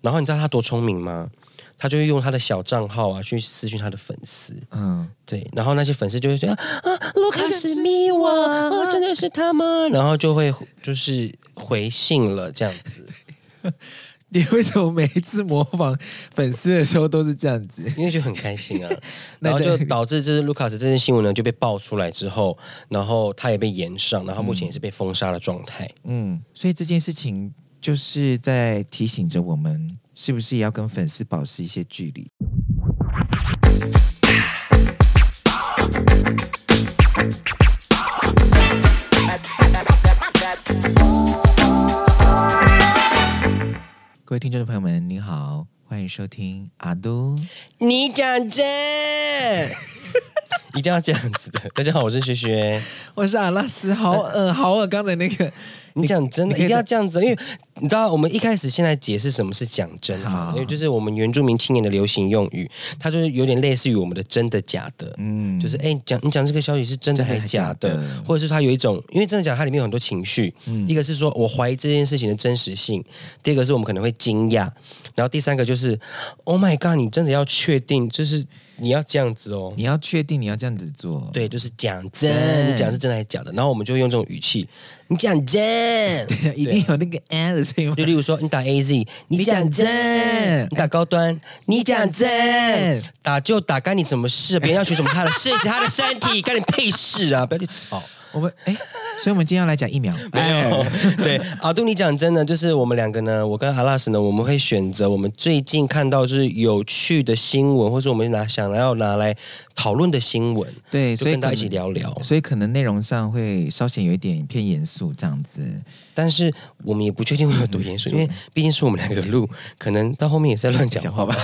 然后你知道他多聪明吗？他就会用他的小账号啊去私讯他的粉丝，嗯，对，然后那些粉丝就会说啊，卢卡斯迷我，哦，真的是他吗？然后就会就是回信了这样子。你为什么每一次模仿粉丝的时候都是这样子？因为就很开心啊，然后就导致这是卢卡斯这件新闻呢就被爆出来之后，然后他也被延上，然后目前也是被封杀的状态。嗯，所以这件事情就是在提醒着我们。是不是也要跟粉丝保持一些距离？各位听众朋友们，你好，欢迎收听阿都。你讲真，一定要这样子的。大家好，我是学学，我是阿拉斯，好恶，好恶，刚才那个。你讲真的一定要这样子，因为你知道，我们一开始现在解释什么是讲真，因为就是我们原住民青年的流行用语，它就是有点类似于我们的真的假的，嗯，就是哎，讲你讲这个消息是真的还是假的，或者是它有一种，因为真的假的，它里面有很多情绪，嗯，一个是说我怀疑这件事情的真实性，第二个是我们可能会惊讶，然后第三个就是，Oh my God，你真的要确定就是。你要这样子哦，你要确定你要这样子做，对，就是讲真，你讲的是真的还是假的？然后我们就会用这种语气，你讲真，一定有那个 a 的声音。就例如说，你打 A Z，你讲真；你打高端，你讲真。打就打，干你什么事？别人要学什么他的事情，他的身体，干你屁事啊！不要去吵。我们哎，所以我们今天要来讲疫苗。没有，对，阿杜，你讲真的，就是我们两个呢，我跟阿拉斯呢，我们会选择我们最近看到就是有趣的新闻，或者我们拿想要拿来讨论的新闻，对，所以跟大家一起聊聊。所以可能内容上会稍显有一点偏严肃这样子，但是我们也不确定会有多严肃，嗯、因为毕竟是我们两个录，可能到后面也是在乱讲话吧。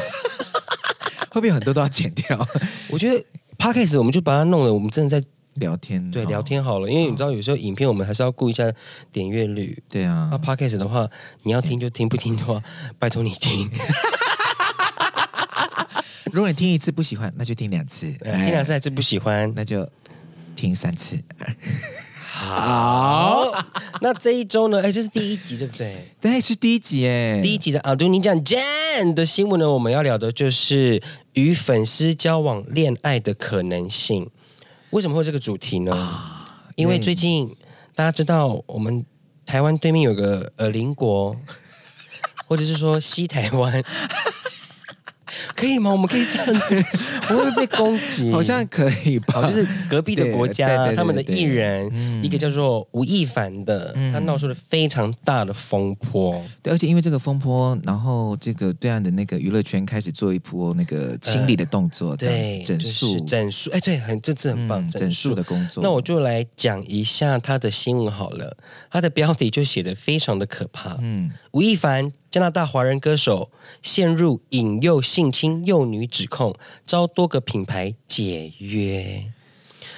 后面很多都要剪掉。我觉得 Podcast 我们就把它弄了，我们真的在。聊天对聊天好了，因为你知道有时候影片我们还是要顾一下点阅率。对啊，那 Podcast 的话，你要听就听，不听的话，拜托你听。如果你听一次不喜欢，那就听两次；听两次还是不喜欢，那就听三次。好，那这一周呢？哎，这是第一集对不对？对，是第一集哎，第一集的阿都你讲 Jane 的新闻呢，我们要聊的就是与粉丝交往、恋爱的可能性。为什么会这个主题呢？啊、因为最近大家知道，我们台湾对面有个呃邻国，或者是说西台湾。可以吗？我们可以这样子，不会被攻击，好像可以吧？就是隔壁的国家，他们的艺人，一个叫做吴亦凡的，他闹出了非常大的风波。对，而且因为这个风波，然后这个对岸的那个娱乐圈开始做一波那个清理的动作，这样子，整肃，整数。哎，对，很这次很棒，整数的工作。那我就来讲一下他的新闻好了，他的标题就写的非常的可怕。嗯，吴亦凡。加拿大华人歌手陷入引诱性侵幼女指控，遭多个品牌解约。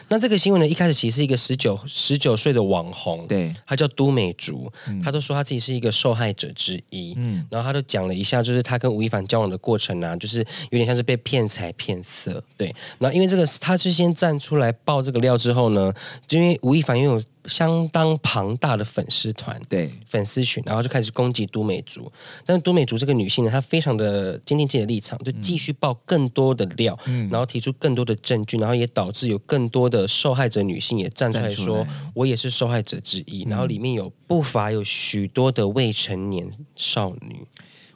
那这个新闻呢，一开始其实是一个十九十九岁的网红，对，他叫都美竹，嗯、他都说他自己是一个受害者之一，嗯，然后他都讲了一下，就是他跟吴亦凡交往的过程啊，就是有点像是被骗财骗色，对。然后因为这个他是先站出来爆这个料之后呢，就因为吴亦凡拥有相当庞大的粉丝团，对，粉丝群，然后就开始攻击都美竹。但是都美竹这个女性呢，她非常的坚定自己的立场，就继续爆更多的料，嗯，然后提出更多的证据，然后也导致有更多的。的受害者女性也站出来说：“我也是受害者之一。”然后里面有不乏有许多的未成年少女，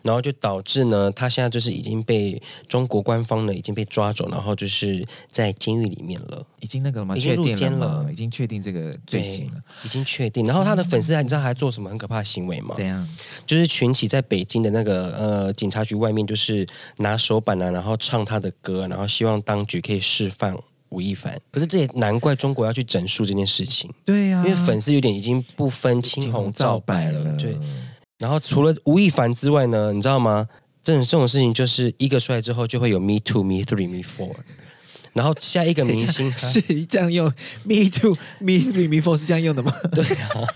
然后就导致呢，他现在就是已经被中国官方呢已经被抓走，然后就是在监狱里面了，已经那个了吗？已经入监了，已经确定这个罪行了，已经确定。然后他的粉丝还你知道还做什么很可怕的行为吗？怎样？就是群起在北京的那个呃警察局外面，就是拿手板啊，然后唱他的歌，然后希望当局可以释放。吴亦凡，可是这也难怪中国要去整肃这件事情。对呀、啊，因为粉丝有点已经不分青红皂白了。对，然后除了吴亦凡之外呢，你知道吗？这种这种事情就是一个出来之后，就会有 Me two、Me Three、Me Four，然后下一个明星 是这样用 Me two、Me Three、Me Four 是这样用的吗？对啊。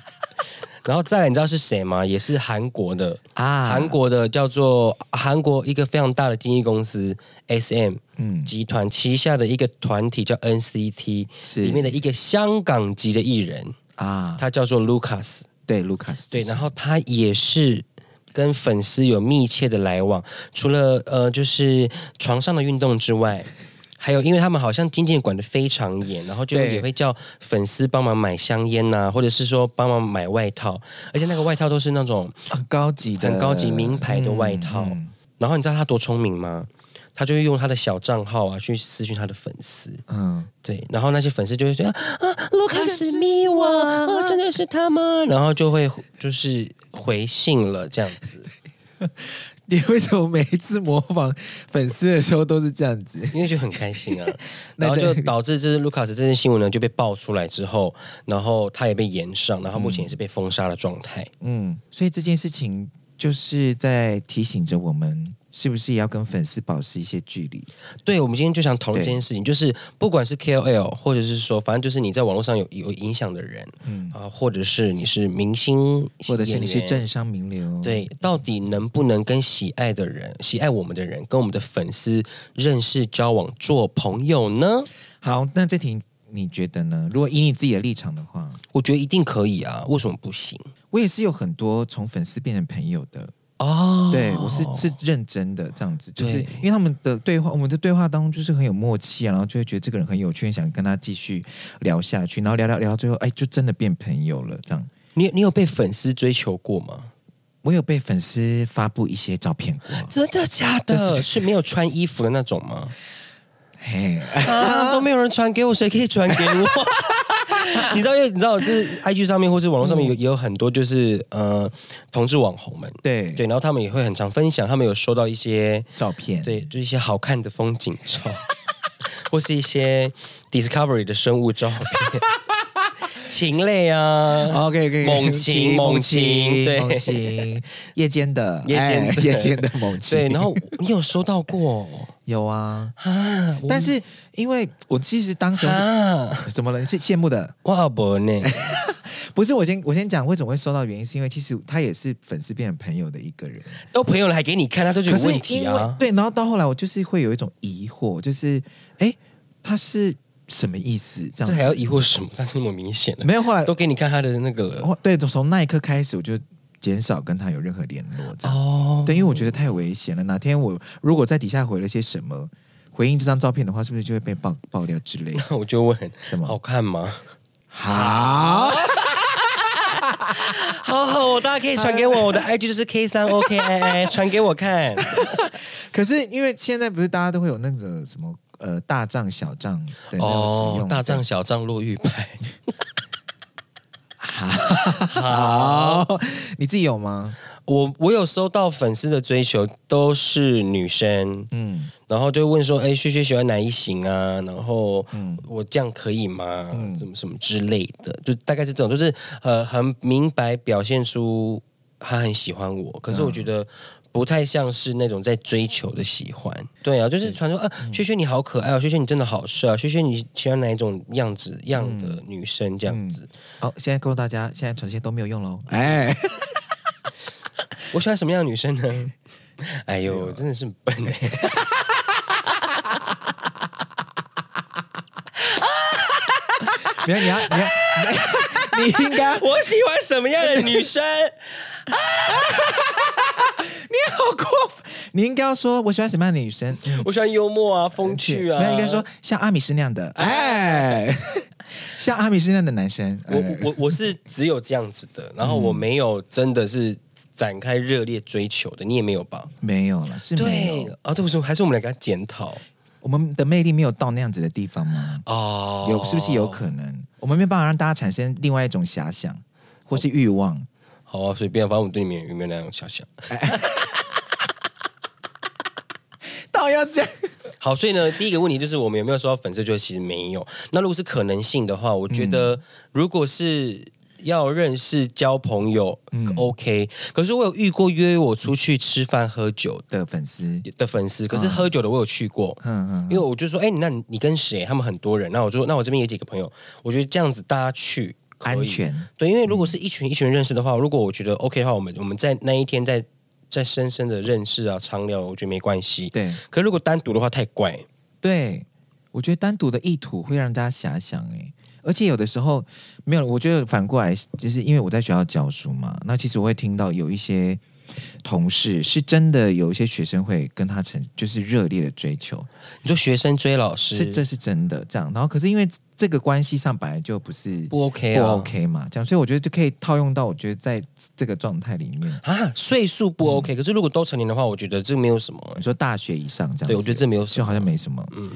然后再来，你知道是谁吗？也是韩国的啊，韩国的叫做韩国一个非常大的经纪公司 SM 嗯集团旗下的一个团体叫 NCT，里面的一个香港籍的艺人啊，他叫做 Lucas，对 Lucas，对，然后他也是跟粉丝有密切的来往，除了呃，就是床上的运动之外，还有，因为他们好像经纪管得非常严，然后就也会叫粉丝帮忙买香烟呐、啊，或者是说帮忙买外套，而且那个外套都是那种很高级的、很高级名牌的外套。嗯嗯、然后你知道他多聪明吗？他就会用他的小账号啊去私讯他的粉丝，嗯，对，然后那些粉丝就会觉得啊，卢卡斯密我，哦，真的是他吗？然后就会就是回信了这样子。你为什么每一次模仿粉丝的时候都是这样子？因为就很开心啊，然后就导致这是卢卡斯这件新闻呢就被爆出来之后，然后他也被延上，然后目前也是被封杀的状态。嗯，所以这件事情就是在提醒着我们。是不是也要跟粉丝保持一些距离？对，我们今天就想讨论这件事情，就是不管是 KOL，或者是说，反正就是你在网络上有有影响的人，嗯啊，或者是你是明星，或者是你是政商名流，对，到底能不能跟喜爱的人、喜爱我们的人，跟我们的粉丝认识、交往、做朋友呢？好，那这题你觉得呢？如果以你自己的立场的话，我觉得一定可以啊，为什么不行？我也是有很多从粉丝变成朋友的。哦，对，我是是认真的这样子，就是因为他们的对话，我们的对话当中就是很有默契啊，然后就会觉得这个人很有趣，想跟他继续聊下去，然后聊聊聊到最后，哎，就真的变朋友了。这样，你你有被粉丝追求过吗？我有被粉丝发布一些照片过，真的假的？是，是没有穿衣服的那种吗？嘿，啊，都没有人传给我，谁可以传给我？你知道，因为你知道，就是 IG 上面或者网络上面有、嗯、也有很多就是呃同志网红们，对对，然后他们也会很常分享，他们有收到一些照片，对，就是一些好看的风景照，或是一些 Discovery 的生物照片。情类啊，OK OK，猛禽猛禽，对，猛禽，夜间的，夜间的，夜间的猛禽。对，然后你有收到过？有啊，啊！但是因为我其实当时怎么了？你是羡慕的？哇不呢？不是，我先我先讲为什么会收到原因，是因为其实他也是粉丝变成朋友的一个人，都朋友了还给你看，他都觉得有问题啊。对，然后到后来我就是会有一种疑惑，就是哎，他是。什么意思？这样这还要疑惑什么？他这么明显的，没有。后来都给你看他的那个了。对，从那一刻开始，我就减少跟他有任何联络。这样哦，对，因为我觉得太危险了。哪天我如果在底下回了些什么回应这张照片的话，是不是就会被爆爆料之类的？那 我就问，怎么好看吗？好，好好，大家可以传给我，我的 IG 就是 K 三 OK I I，传给我看。可是因为现在不是大家都会有那个什么？呃，大账小账哦，大账小账落玉牌。好，你自己有吗？我我有收到粉丝的追求，都是女生，嗯，然后就问说，哎，旭旭喜欢哪一型啊？然后，嗯，我这样可以吗？嗯，什么什么之类的，就大概是这种，就是呃，很明白表现出他很喜欢我，可是我觉得。嗯不太像是那种在追求的喜欢，对啊，就是传说啊，薛薛你好可爱哦，萱萱你真的好帅啊，萱萱你喜欢哪一种样子样的女生这样子？好、现在告诉大家，现在传这些都没有用喽。哎，我喜欢什么样的女生呢？哎呦，真的是笨哎！没有，你要，你要，你应该，我喜欢什么样的女生？你好过分！你应该要说，我喜欢什么样的女生？我喜欢幽默啊，风趣啊。没有，应该说像阿米斯那样的，哎，像阿米斯那样的男生。我我我是只有这样子的，然后我没有真的是展开热烈追求的，你也没有吧？没有了，是没有。啊，这不是还是我们来给他检讨，我们的魅力没有到那样子的地方吗？哦，有是不是有可能？我们没办法让大家产生另外一种遐想或是欲望。好啊，随便，反正我对你们有没有那样遐想？倒要讲好，所以呢，第一个问题就是我们有没有收到粉丝？就其实没有。那如果是可能性的话，我觉得如果是要认识、交朋友，嗯，OK。可是我有遇过约我出去吃饭喝酒的粉丝的粉丝，可是喝酒的我有去过，嗯嗯，因为我就说，哎，那你跟谁？他们很多人，那我就说，那我这边有几个朋友，我觉得这样子大家去。安全。对，因为如果是一群一群认识的话，如果我觉得 OK 的话，我们我们在那一天再再深深的认识啊，长聊，我觉得没关系。对，可如果单独的话太怪。对，我觉得单独的意图会让大家遐想哎，而且有的时候没有，我觉得反过来就是因为我在学校教书嘛，那其实我会听到有一些同事，是真的有一些学生会跟他成就是热烈的追求。你说学生追老师，是这是真的这样。然后可是因为这个关系上本来就不是不 OK 不 OK 嘛，这样，所以我觉得就可以套用到我觉得在这个状态里面啊，岁数不 OK，、嗯、可是如果都成年的话，我觉得这没有什么。你说大学以上这样，对我觉得这没有什么，就好像没什么。嗯，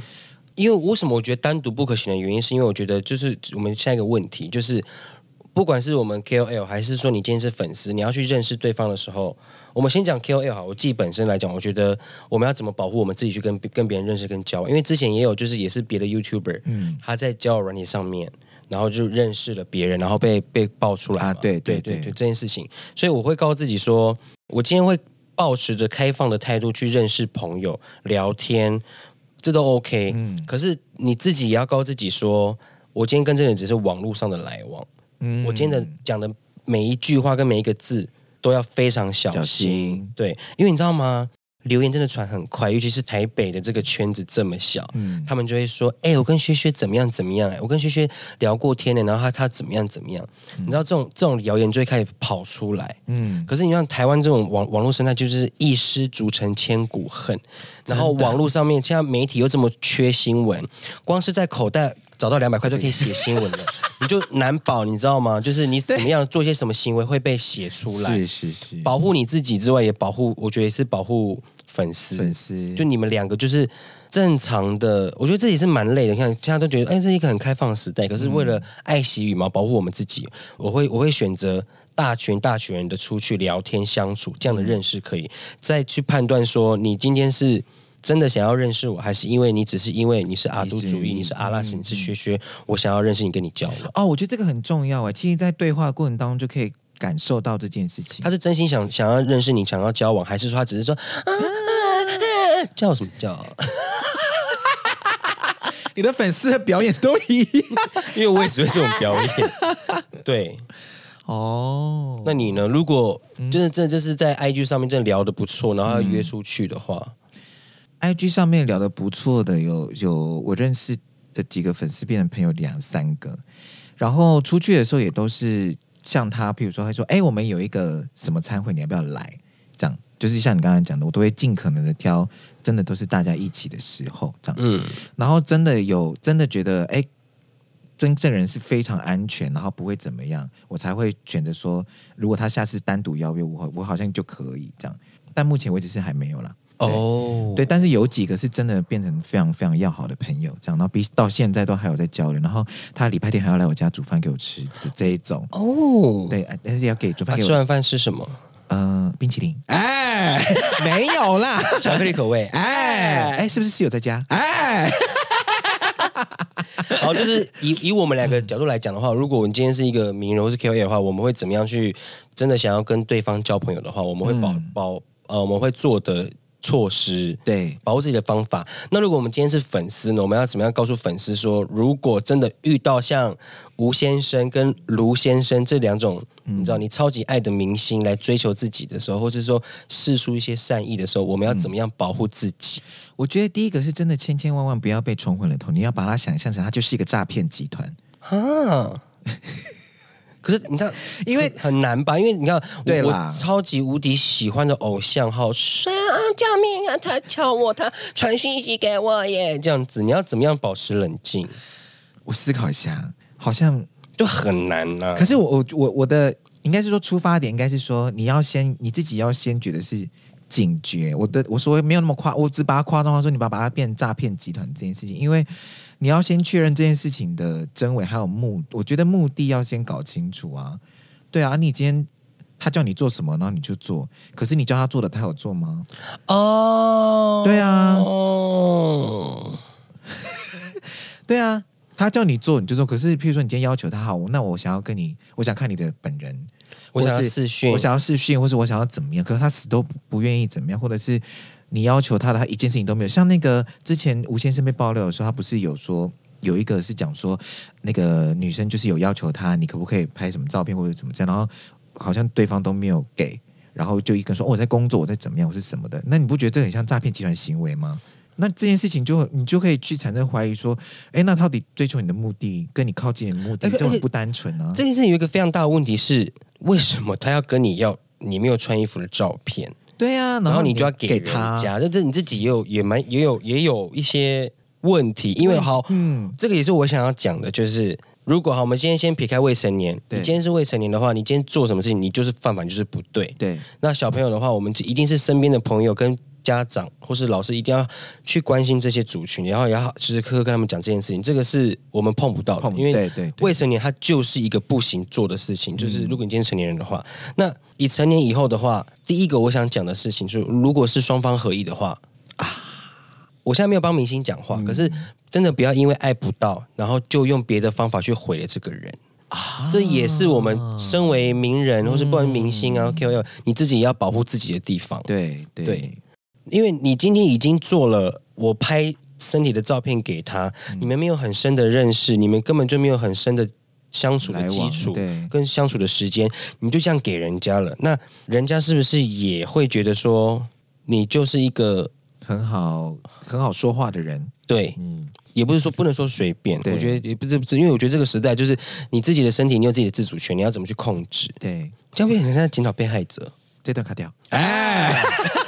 因为为什么我觉得单独不可行的原因，是因为我觉得就是我们下一个问题就是。不管是我们 KOL 还是说你今天是粉丝，你要去认识对方的时候，我们先讲 KOL 好。我自己本身来讲，我觉得我们要怎么保护我们自己去跟跟别人认识跟交往？因为之前也有就是也是别的 YouTuber，嗯，他在交友软体上面，然后就认识了别人，然后被被爆出来啊，对对对对，对这件事情，所以我会告诉自己说，我今天会保持着开放的态度去认识朋友、聊天，这都 OK。嗯，可是你自己也要告诉自己说，我今天跟这个人只是网络上的来往。嗯，我今天的讲的每一句话跟每一个字都要非常小心，小心，对，因为你知道吗？留言真的传很快，尤其是台北的这个圈子这么小，嗯，他们就会说，哎、欸，我跟薛薛怎么样怎么样、欸？哎，我跟薛薛聊过天了，然后他他怎么样怎么样？嗯、你知道这种这种谣言就会开始跑出来，嗯，可是你像台湾这种网网络生态，就是一失足成千古恨，然后网络上面现在媒体又这么缺新闻，光是在口袋。找到两百块就可以写新闻了，你就难保，你知道吗？就是你怎么样做些什么行为会被写出来？是是是，保护你自己之外，也保护，我觉得是保护粉丝。粉丝，就你们两个就是正常的，我觉得自己是蛮累的。你看，大家都觉得，哎，这是一个很开放的时代，可是为了爱惜羽毛，保护我们自己，我会我会选择大群大群人的出去聊天相处，这样的认识可以再去判断说，你今天是。真的想要认识我，还是因为你只是因为你是阿都主义，你是阿拉斯，你是薛薛，我想要认识你，跟你交往。哦，我觉得这个很重要哎。其实，在对话过程当中就可以感受到这件事情。他是真心想想要认识你，想要交往，还是说他只是说、啊、叫什么叫？你的粉丝的表演都一样，因为我也只会这种表演。对，哦，那你呢？如果就是这就是在 IG 上面真的聊的不错，然后要约出去的话。嗯 IG 上面聊的不错的有有我认识的几个粉丝变成朋友两三个，然后出去的时候也都是像他，譬如说他说：“哎，我们有一个什么餐会，你要不要来？”这样就是像你刚才讲的，我都会尽可能的挑，真的都是大家一起的时候这样。嗯，然后真的有真的觉得哎，真正人是非常安全，然后不会怎么样，我才会选择说，如果他下次单独邀约我，我好像就可以这样。但目前为止是还没有啦。哦，oh. 对，但是有几个是真的变成非常非常要好的朋友，这样，然后比到现在都还有在交流，然后他礼拜天还要来我家煮饭给我吃，这这一种哦，oh. 对，但是要给煮饭给我吃。啊、吃完饭吃什么？呃，冰淇淋。哎，没有啦，巧克力口味。哎，哎，是不是室友在家？哎，好，就是以以我们两个角度来讲的话，如果我们今天是一个名人或是 KOL 的话，我们会怎么样去真的想要跟对方交朋友的话，我们会保、嗯、保呃，我们会做的。措施，对，保护自己的方法。那如果我们今天是粉丝呢？我们要怎么样告诉粉丝说，如果真的遇到像吴先生跟卢先生这两种，嗯、你知道你超级爱的明星来追求自己的时候，或是说试出一些善意的时候，我们要怎么样保护自己？嗯、我觉得第一个是真的千千万万不要被冲昏了头，你要把它想象成它就是一个诈骗集团啊。可是你知道，因为很难吧？因为你看，对，我超级无敌喜欢的偶像，好帅啊！救命啊！他敲我，他传讯息给我耶，这样子，你要怎么样保持冷静？我思考一下，好像就很难呢、啊。可是我我我我的应该是说出发点应该是说，你要先你自己要先觉得是警觉。我的我说没有那么夸，我只把它夸张化说，你把把它变成诈骗集团这件事情，因为。你要先确认这件事情的真伪，还有目，我觉得目的要先搞清楚啊。对啊，你今天他叫你做什么，然后你就做，可是你叫他做的，他有做吗？哦，对啊，哦，对啊，他叫你做你就做，可是譬如说你今天要求他好，那我想要跟你，我想看你的本人，我想要试训，我想要试训，或者我想要怎么样，可是他死都不愿意怎么样，或者是。你要求他的，他一件事情都没有。像那个之前吴先生被爆料的时候，他不是有说有一个是讲说，那个女生就是有要求他，你可不可以拍什么照片或者怎么这样，然后好像对方都没有给，然后就一个人说、哦、我在工作，我在怎么样，我是什么的。那你不觉得这很像诈骗集团行为吗？那这件事情就你就可以去产生怀疑说，哎，那到底追求你的目的跟你靠近的目的就很不单纯呢、啊？这件事情有一个非常大的问题是，为什么他要跟你要？你没有穿衣服的照片。对呀、啊，然后你就要给他。家，那这你自己也有也蛮也有也有一些问题，因为好，嗯，这个也是我想要讲的，就是如果好，我们今天先撇开未成年，你今天是未成年的话，你今天做什么事情，你就是犯法，就是不对。对，那小朋友的话，我们一定是身边的朋友跟家长或是老师一定要去关心这些族群，然后也要时时刻刻跟他们讲这件事情，这个是我们碰不到的，因为未成年他就是一个不行做的事情，就是如果你今天成年人的话，那。以成年以后的话，第一个我想讲的事情就是，如果是双方合意的话啊，我现在没有帮明星讲话，嗯、可是真的不要因为爱不到，然后就用别的方法去毁了这个人啊。这也是我们身为名人，嗯、或是不管明星啊，KOL，你自己也要保护自己的地方。对对，对，因为你今天已经做了，我拍身体的照片给他，嗯、你们没有很深的认识，你们根本就没有很深的。相处的基础，跟相处的时间，你就这样给人家了，那人家是不是也会觉得说你就是一个很好很好说话的人？对，嗯，也不是说不能说随便，我觉得也不是不是，因为我觉得这个时代就是你自己的身体，你有自己的自主权，你要怎么去控制？对，这样变成现在检讨被害者，这段卡掉。哎，但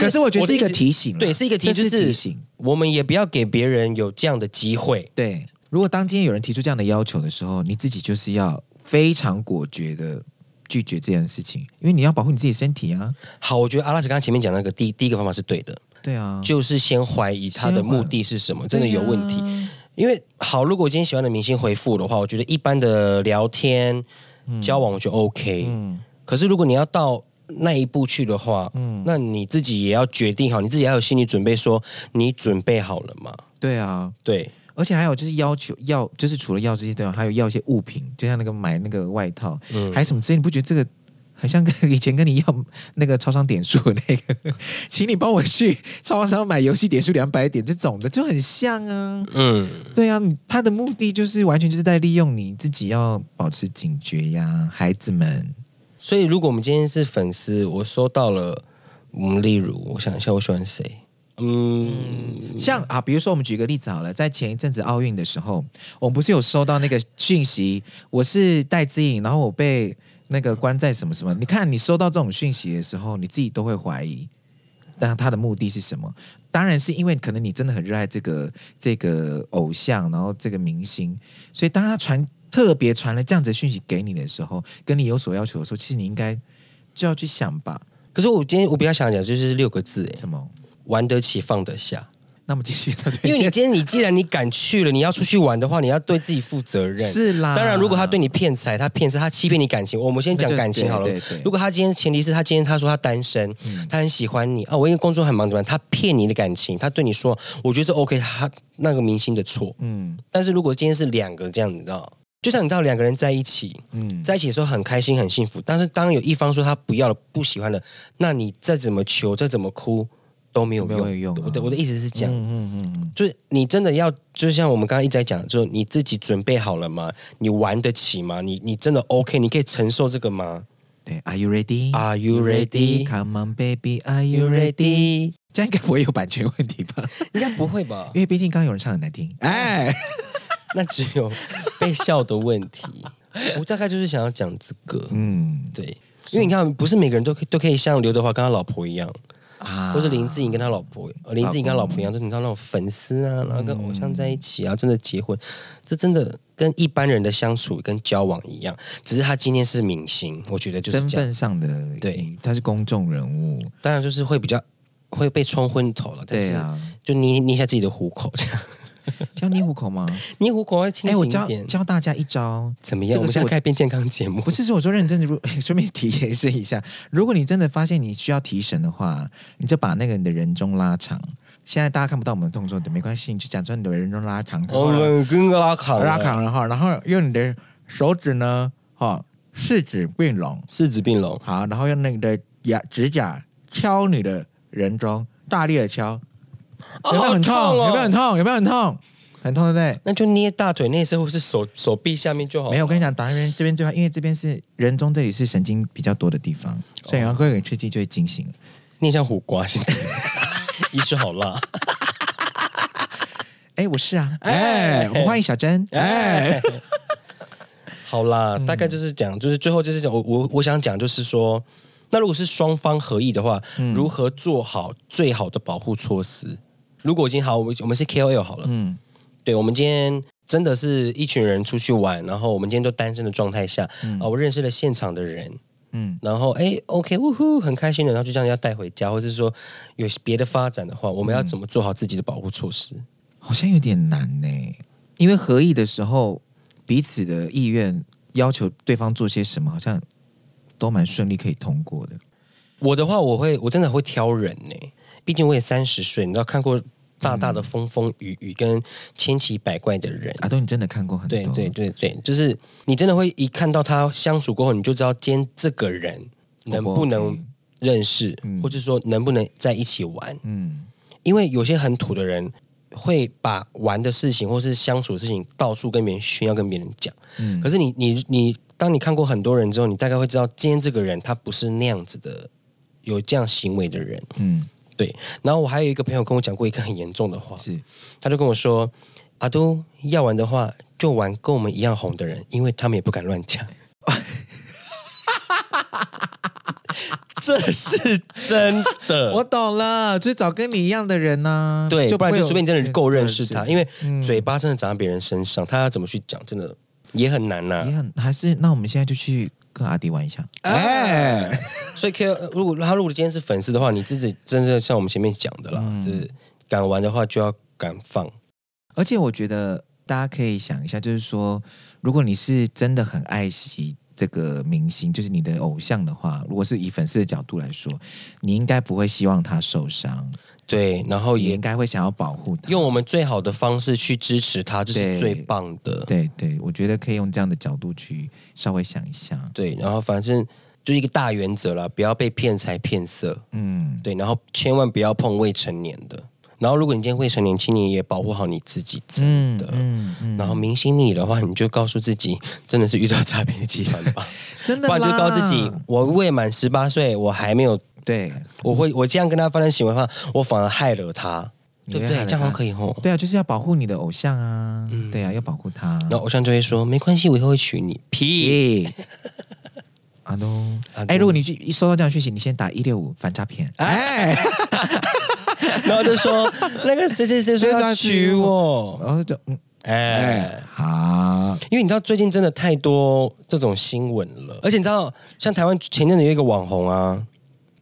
是可是我觉得是一个提醒，对，是一个提示，提醒我们也不要给别人有这样的机会，对。如果当今天有人提出这样的要求的时候，你自己就是要非常果决的拒绝这件事情，因为你要保护你自己身体啊。好，我觉得阿拉斯刚刚前面讲那个第第一个方法是对的。对啊，就是先怀疑他的目的是什么，真的有问题。啊、因为好，如果我今天喜欢的明星回复的话，我觉得一般的聊天、嗯、交往我觉得 OK。嗯。可是如果你要到那一步去的话，嗯，那你自己也要决定好，你自己要有心理准备，说你准备好了吗？对啊，对。而且还有就是要求要，就是除了要这些对吧？还有要一些物品，就像那个买那个外套，嗯，还有什么之类？你不觉得这个很像跟以前跟你要那个超商点数的那个，请你帮我去超商买游戏点数两百点这种的，就很像啊。嗯，对啊，他的目的就是完全就是在利用你自己，要保持警觉呀，孩子们。所以如果我们今天是粉丝，我收到了，嗯，例如我想一下，我喜欢谁？嗯，像啊，比如说我们举个例子好了，在前一阵子奥运的时候，我们不是有收到那个讯息，我是戴资颖，然后我被那个关在什么什么？你看，你收到这种讯息的时候，你自己都会怀疑，但他的目的是什么？当然是因为可能你真的很热爱这个这个偶像，然后这个明星，所以当他传特别传了这样子的讯息给你的时候，跟你有所要求的时候，其实你应该就要去想吧。可是我今天我比较想讲就是六个字，诶，什么？玩得起，放得下。那么继续，因为你今天你既然你敢去了，你要出去玩的话，你要对自己负责任。是啦，当然，如果他对你骗财，他骗色，他欺骗你感情，我们先讲感情好了。如果他今天前提是他今天他说他单身，嗯、他很喜欢你啊，我因为工作很忙怎么样？他骗你的感情，他对你说，我觉得是 OK，他那个明星的错。嗯，但是如果今天是两个这样，你知道，就像你知道两个人在一起，嗯，在一起的时候很开心很幸福，但是当有一方说他不要了，不喜欢了，那你再怎么求，再怎么哭。都没有用，没有用啊、我的我的意思是讲，嗯嗯嗯，就是你真的要，就像我们刚刚一直在讲，就是你自己准备好了吗？你玩得起吗？你你真的 OK？你可以承受这个吗？对，Are you ready? Are you ready? Come on, baby, Are you ready? 这样应该不会有版权问题吧？应该不会吧？因为毕竟刚刚有人唱很难听，哎，那只有被笑的问题。我大概就是想要讲这个，嗯，对，因为你看，不是每个人都可以都可以像刘德华跟他老婆一样。啊，或是林志颖跟他老婆，林志颖跟他老婆一样，就是你知道那种粉丝啊，然后跟偶像在一起啊，真的结婚，这真的跟一般人的相处跟交往一样，只是他今天是明星，我觉得就是身份上的，对，他是公众人物，当然就是会比较会被冲昏头了，对啊，就捏捏一下自己的虎口这样。教捏虎口吗？捏虎口要清醒一点。哎，我教教大家一招，怎么样？我们现在开变健康节目，不是说我说认真的，如 顺便提示一下，如果你真的发现你需要提神的话，你就把那个你的人中拉长。现在大家看不到我们的动作的，没关系，你就假装你的人中拉长。我们跟个拉长，拉长了哈，然后用你的手指呢，哈，四指并拢，四指并拢，好，然后用那个的牙指甲敲你的人中，大力的敲。有没有很痛？有没有很痛？有没有很痛？很痛对不对？那就捏大腿内侧或是手手臂下面就好。没有，我跟你讲，打这边这边最好，因为这边是人中，这里是神经比较多的地方，所以然后会给刺激就会惊醒。念像苦瓜，现在医师好辣。哎，我是啊，哎，我欢迎小珍，哎。好啦，大概就是讲，就是最后就是讲，我我我想讲就是说，那如果是双方合意的话，嗯、如何做好最好的保护措施？如果已经好，我们我们是 KOL 好了，嗯，对，我们今天真的是一群人出去玩，然后我们今天都单身的状态下，啊、嗯，我认识了现场的人，嗯，然后哎，OK，呜呼，很开心的，然后就这样要带回家，或者是说有别的发展的话，我们要怎么做好自己的保护措施？好像有点难呢，因为合意的时候，彼此的意愿要求对方做些什么，好像都蛮顺利可以通过的。我的话，我会我真的会挑人呢。毕竟我也三十岁，你知道看过大大的风风雨雨跟千奇百怪的人。阿东，你真的看过很多？对对对对，就是你真的会一看到他相处过后，你就知道今天这个人能不能认识，或者说能不能在一起玩。嗯，因为有些很土的人会把玩的事情或是相处的事情到处跟别人炫耀，跟别人讲。嗯，可是你你你，当你看过很多人之后，你大概会知道，今天这个人他不是那样子的，有这样行为的人。嗯。对，然后我还有一个朋友跟我讲过一个很严重的话，是，他就跟我说，阿都要玩的话，就玩跟我们一样红的人，因为他们也不敢乱讲。这是真的，我懂了，就是找跟你一样的人呢、啊，对，就不然就除非你真的够认识他，因为嘴巴真的长在别人身上，他要怎么去讲，真的也很难呐、啊，也很还是那我们现在就去。跟阿迪玩一下，哎、欸，所以 K，如果他如果今天是粉丝的话，你自己真的像我们前面讲的啦，嗯、就是敢玩的话就要敢放。而且我觉得大家可以想一下，就是说，如果你是真的很爱惜这个明星，就是你的偶像的话，如果是以粉丝的角度来说，你应该不会希望他受伤。对，然后也，也应该会想要保护他，用我们最好的方式去支持他，这是最棒的。对对，我觉得可以用这样的角度去稍微想一下。对，然后反正就一个大原则了，不要被骗财骗色。嗯，对，然后千万不要碰未成年的。然后如果你今天未成年，请你也保护好你自己，真的。嗯嗯嗯、然后明星你的话，你就告诉自己，真的是遇到诈骗的集团吧。真的，不然就告诉自己，我未满十八岁，我还没有。对，我会我这样跟他发生行为的话，我反而害了他，对不对？这样可以吼。对啊，就是要保护你的偶像啊，嗯、对啊，要保护他。然后偶像就会说：“没关系，我以后会娶你。”屁！阿东，哎，如果你去一收到这样讯息，你先打一六五反诈骗。哎，然后就说那个谁谁谁说要娶我，然后就嗯，哎，好，因为你知道最近真的太多这种新闻了，而且你知道，像台湾前阵子有一个网红啊。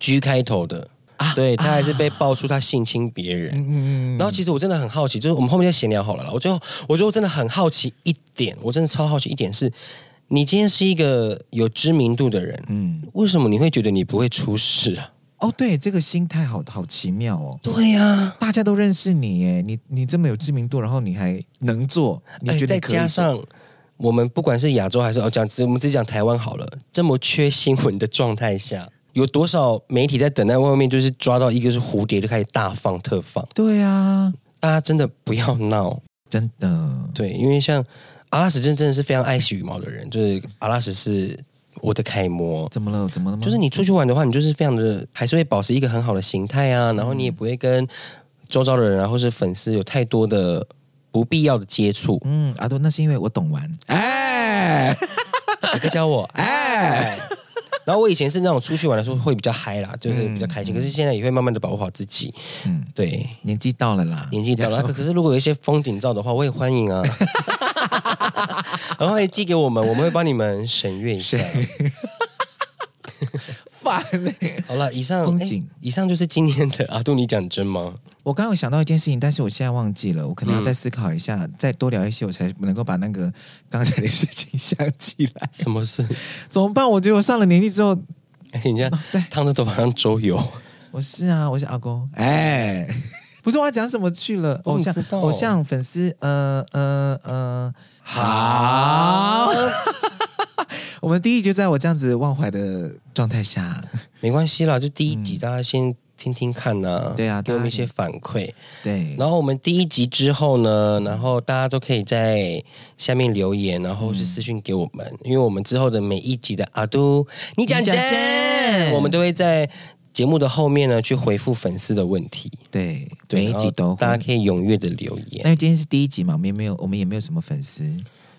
G 开头的，啊、对他还是被爆出他性侵别人。嗯嗯、然后其实我真的很好奇，就是我们后面再闲聊好了啦。我最后我觉得我真的很好奇一点，我真的超好奇一点是，你今天是一个有知名度的人，嗯，为什么你会觉得你不会出事啊？哦，对，这个心态好好奇妙哦。对呀、啊，大家都认识你耶，你你这么有知名度，然后你还能做，你觉得再加上我们不管是亚洲还是哦讲，我们只讲台湾好了，这么缺新闻的状态下。有多少媒体在等待外面，就是抓到一个是蝴蝶就开始大放特放？对啊，大家真的不要闹，真的。对，因为像阿拉斯真真的是非常爱惜羽毛的人，就是阿拉斯是我的楷模。怎么了？怎么了吗？就是你出去玩的话，你就是非常的，还是会保持一个很好的形态啊，然后你也不会跟周遭的人啊，或是粉丝有太多的不必要的接触。嗯，阿多，那是因为我懂玩。哎，你可以教我。哎。然后我以前是那种出去玩的时候会比较嗨啦，就是比较开心。可是现在也会慢慢的保护好自己。嗯，对，年纪到了啦，年纪到了。可是如果有一些风景照的话，我也欢迎啊。然后也寄给我们，我们会帮你们审阅一下。烦欸。好了，以上风景，以上就是今天的阿杜，你讲真吗？我刚刚有想到一件事情，但是我现在忘记了，我可能要再思考一下，嗯、再多聊一些，我才能够把那个刚才的事情想起来。什么事？怎么办？我觉得我上了年纪之后，哎，你这样对，烫着头发上周游。我是啊，我是阿公。哎，不是我要讲什么去了？偶像，偶像粉丝，呃呃呃，好。我们第一集就在我这样子忘怀的状态下，没关系啦，就第一集大家先。听听看呐、啊，对啊，给我们一些反馈。对，然后我们第一集之后呢，然后大家都可以在下面留言，然后是私讯给我们，嗯、因为我们之后的每一集的阿都，你讲讲，我们都会在节目的后面呢去回复粉丝的问题。对，对每一集都大家可以踊跃的留言。因为今天是第一集嘛，我们也没有，我们也没有什么粉丝。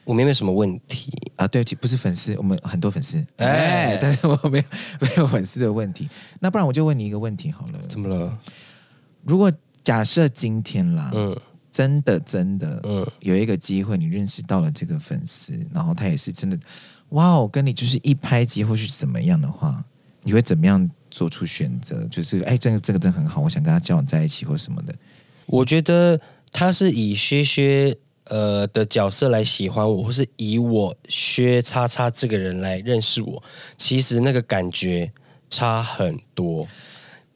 我们也没有什么问题啊？对不起，不是粉丝，我们很多粉丝，哎，但是我没有 没有粉丝的问题。那不然我就问你一个问题好了，怎么了？如果假设今天啦，嗯，真的真的，嗯，有一个机会你认识到了这个粉丝，然后他也是真的，哇哦，跟你就是一拍即合，或是怎么样的话，你会怎么样做出选择？就是哎，这个这个真的很好，我想跟他交往在一起或什么的。我觉得他是以薛薛。呃的角色来喜欢我，或是以我薛叉叉这个人来认识我，其实那个感觉差很多，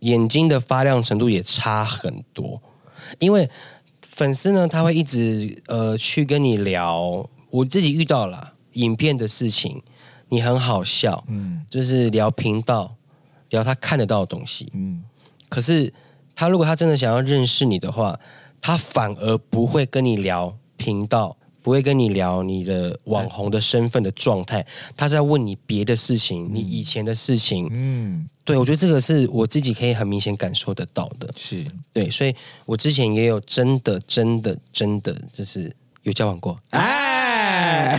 眼睛的发亮程度也差很多。因为粉丝呢，他会一直呃去跟你聊，我自己遇到了影片的事情，你很好笑，嗯，就是聊频道，聊他看得到的东西，嗯。可是他如果他真的想要认识你的话，他反而不会跟你聊。频道不会跟你聊你的网红的身份的状态，他在问你别的事情，你以前的事情。嗯，对，我觉得这个是我自己可以很明显感受得到的。是对，所以我之前也有真的、真的、真的，就是有交往过。哎，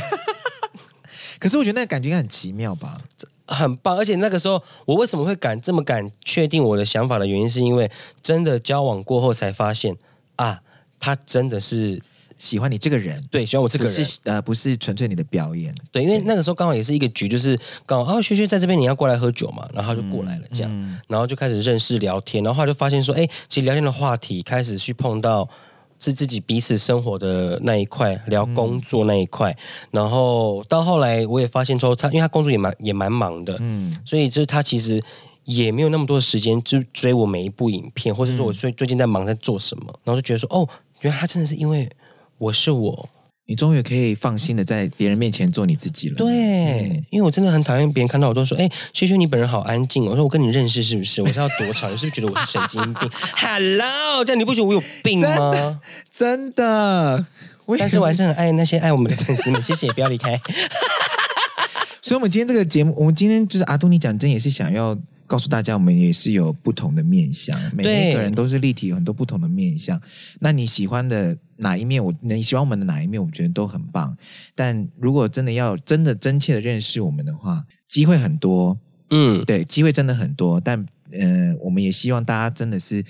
可是我觉得那个感觉应该很奇妙吧，很棒。而且那个时候，我为什么会敢这么敢确定我的想法的原因，是因为真的交往过后才发现啊，他真的是。喜欢你这个人，对，喜欢我这个人，是呃，不是纯粹你的表演，对，因为那个时候刚好也是一个局，就是刚好啊，薛薛在这边，你要过来喝酒嘛，然后他就过来了，这样，嗯、然后就开始认识聊天，然后就发现说，哎，其实聊天的话题开始去碰到是自己彼此生活的那一块，聊工作那一块，嗯、然后到后来我也发现说，他因为他工作也蛮也蛮忙的，嗯，所以就是他其实也没有那么多的时间就追我每一部影片，或者说我最最近在忙在做什么，然后就觉得说，哦，原来他真的是因为。我是我，你终于可以放心的在别人面前做你自己了。对，嗯、因为我真的很讨厌别人看到我都说：“哎，萱萱，你本人好安静。”我说：“我跟你认识是不是？我是要躲吵？你是不是觉得我是神经病？”Hello，这样你不觉得我有病吗？真的，真的，但是我还是很爱那些爱我们的粉丝们。谢谢，不要离开。所以，我们今天这个节目，我们今天就是阿杜你讲真也是想要。告诉大家，我们也是有不同的面相，每一个人都是立体，有很多不同的面相。那你喜欢的哪一面？我你喜欢我们的哪一面？我觉得都很棒。但如果真的要真的真切的认识我们的话，机会很多。嗯，对，机会真的很多。但呃，我们也希望大家真的是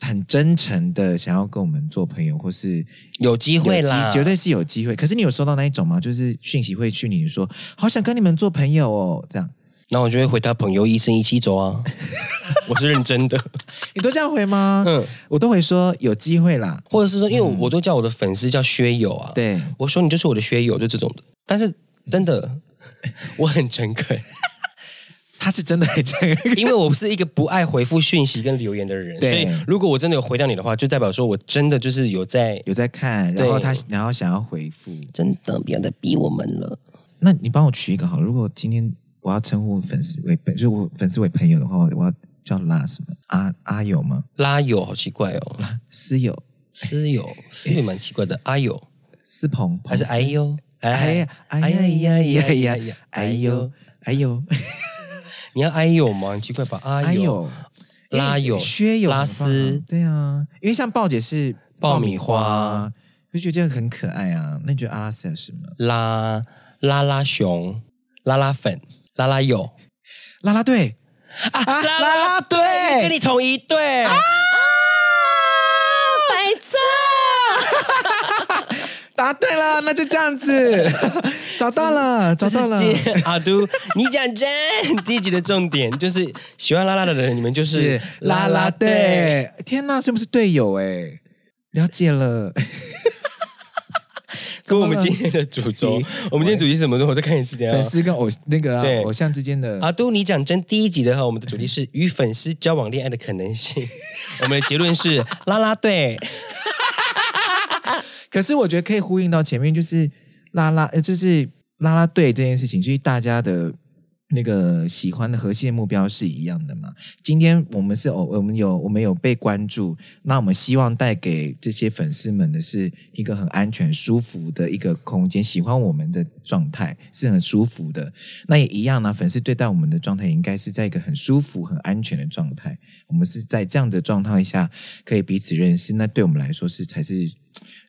很真诚的想要跟我们做朋友，或是有机会啦，绝对是有机会。可是你有收到那一种吗？就是讯息会去你说，好想跟你们做朋友哦，这样。那我就会回他朋友一生一起走啊，我是认真的。你都这样回吗？嗯，我都会说有机会啦，或者是说，因为我都叫我的粉丝叫薛友啊。对，我说你就是我的薛友，就这种的。但是真的，我很诚恳，他是真的很诚恳，因为我不是一个不爱回复讯息跟留言的人。对，所以如果我真的有回到你的话，就代表说我真的就是有在有在看，然后他然后想要回复，真的不要再逼我们了。那你帮我取一个好，如果今天。我要称呼粉丝为本，就是我粉丝为朋友的话，我要叫拉什么？阿阿友吗？拉友好奇怪哦，私友私友 私友蛮奇怪的。阿友私朋还是哎呦哎呀哎呀呀呀呀哎呦哎呦，你要哎呦吗？很奇怪吧？阿友拉友薛友拉丝，对啊，因为像豹姐是爆米花，就觉得这个很可爱啊。那你觉得阿拉斯是什么？拉拉拉熊拉拉粉。拉拉有，拉拉队。啊，拉拉队。跟你同一队。啊，白痴，答对了，那就这样子，找到了，找到了，阿都，你讲真，第一集的重点就是喜欢拉拉的人，你们就是拉拉队，天哪，是不是队友哎？了解了。跟我们今天的主轴，我们今天主题是什么？我再看一次。粉丝跟偶那个、啊、对偶像之间的阿都，你讲真。第一集的话，我们的主题是与粉丝交往恋爱的可能性。我们的结论是拉拉队。可是我觉得可以呼应到前面，就是拉拉，就是拉拉队这件事情，就是大家的。那个喜欢的核心的目标是一样的嘛？今天我们是哦，我们有我们有被关注，那我们希望带给这些粉丝们的是一个很安全、舒服的一个空间。喜欢我们的状态是很舒服的，那也一样呢。粉丝对待我们的状态应该是在一个很舒服、很安全的状态。我们是在这样的状态下可以彼此认识，那对我们来说是才是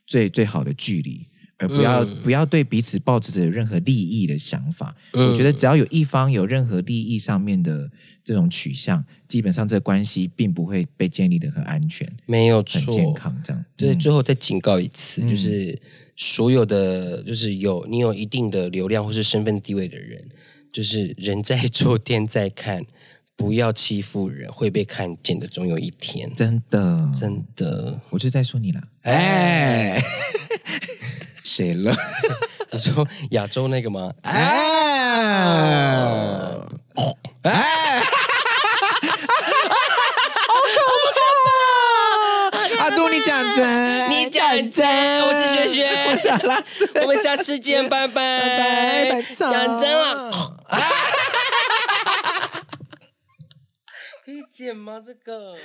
最最好的距离。而不要、嗯、不要对彼此抱持着任何利益的想法。嗯、我觉得只要有一方有任何利益上面的这种取向，基本上这个关系并不会被建立的很安全，没有错，很健康。这样，就是最后再警告一次，嗯、就是所有的就是有你有一定的流量或是身份地位的人，就是人在做天在看。不要欺负人，会被看见的，总有一天。真的，真的，我就在说你了。哎，谁了？你说亚洲那个吗？哎，哎，好可怕！阿杜，你讲真，你讲真，我是学学，我是阿拉斯，我们下次见，拜拜，拜拜，讲真了。可以剪吗？这个。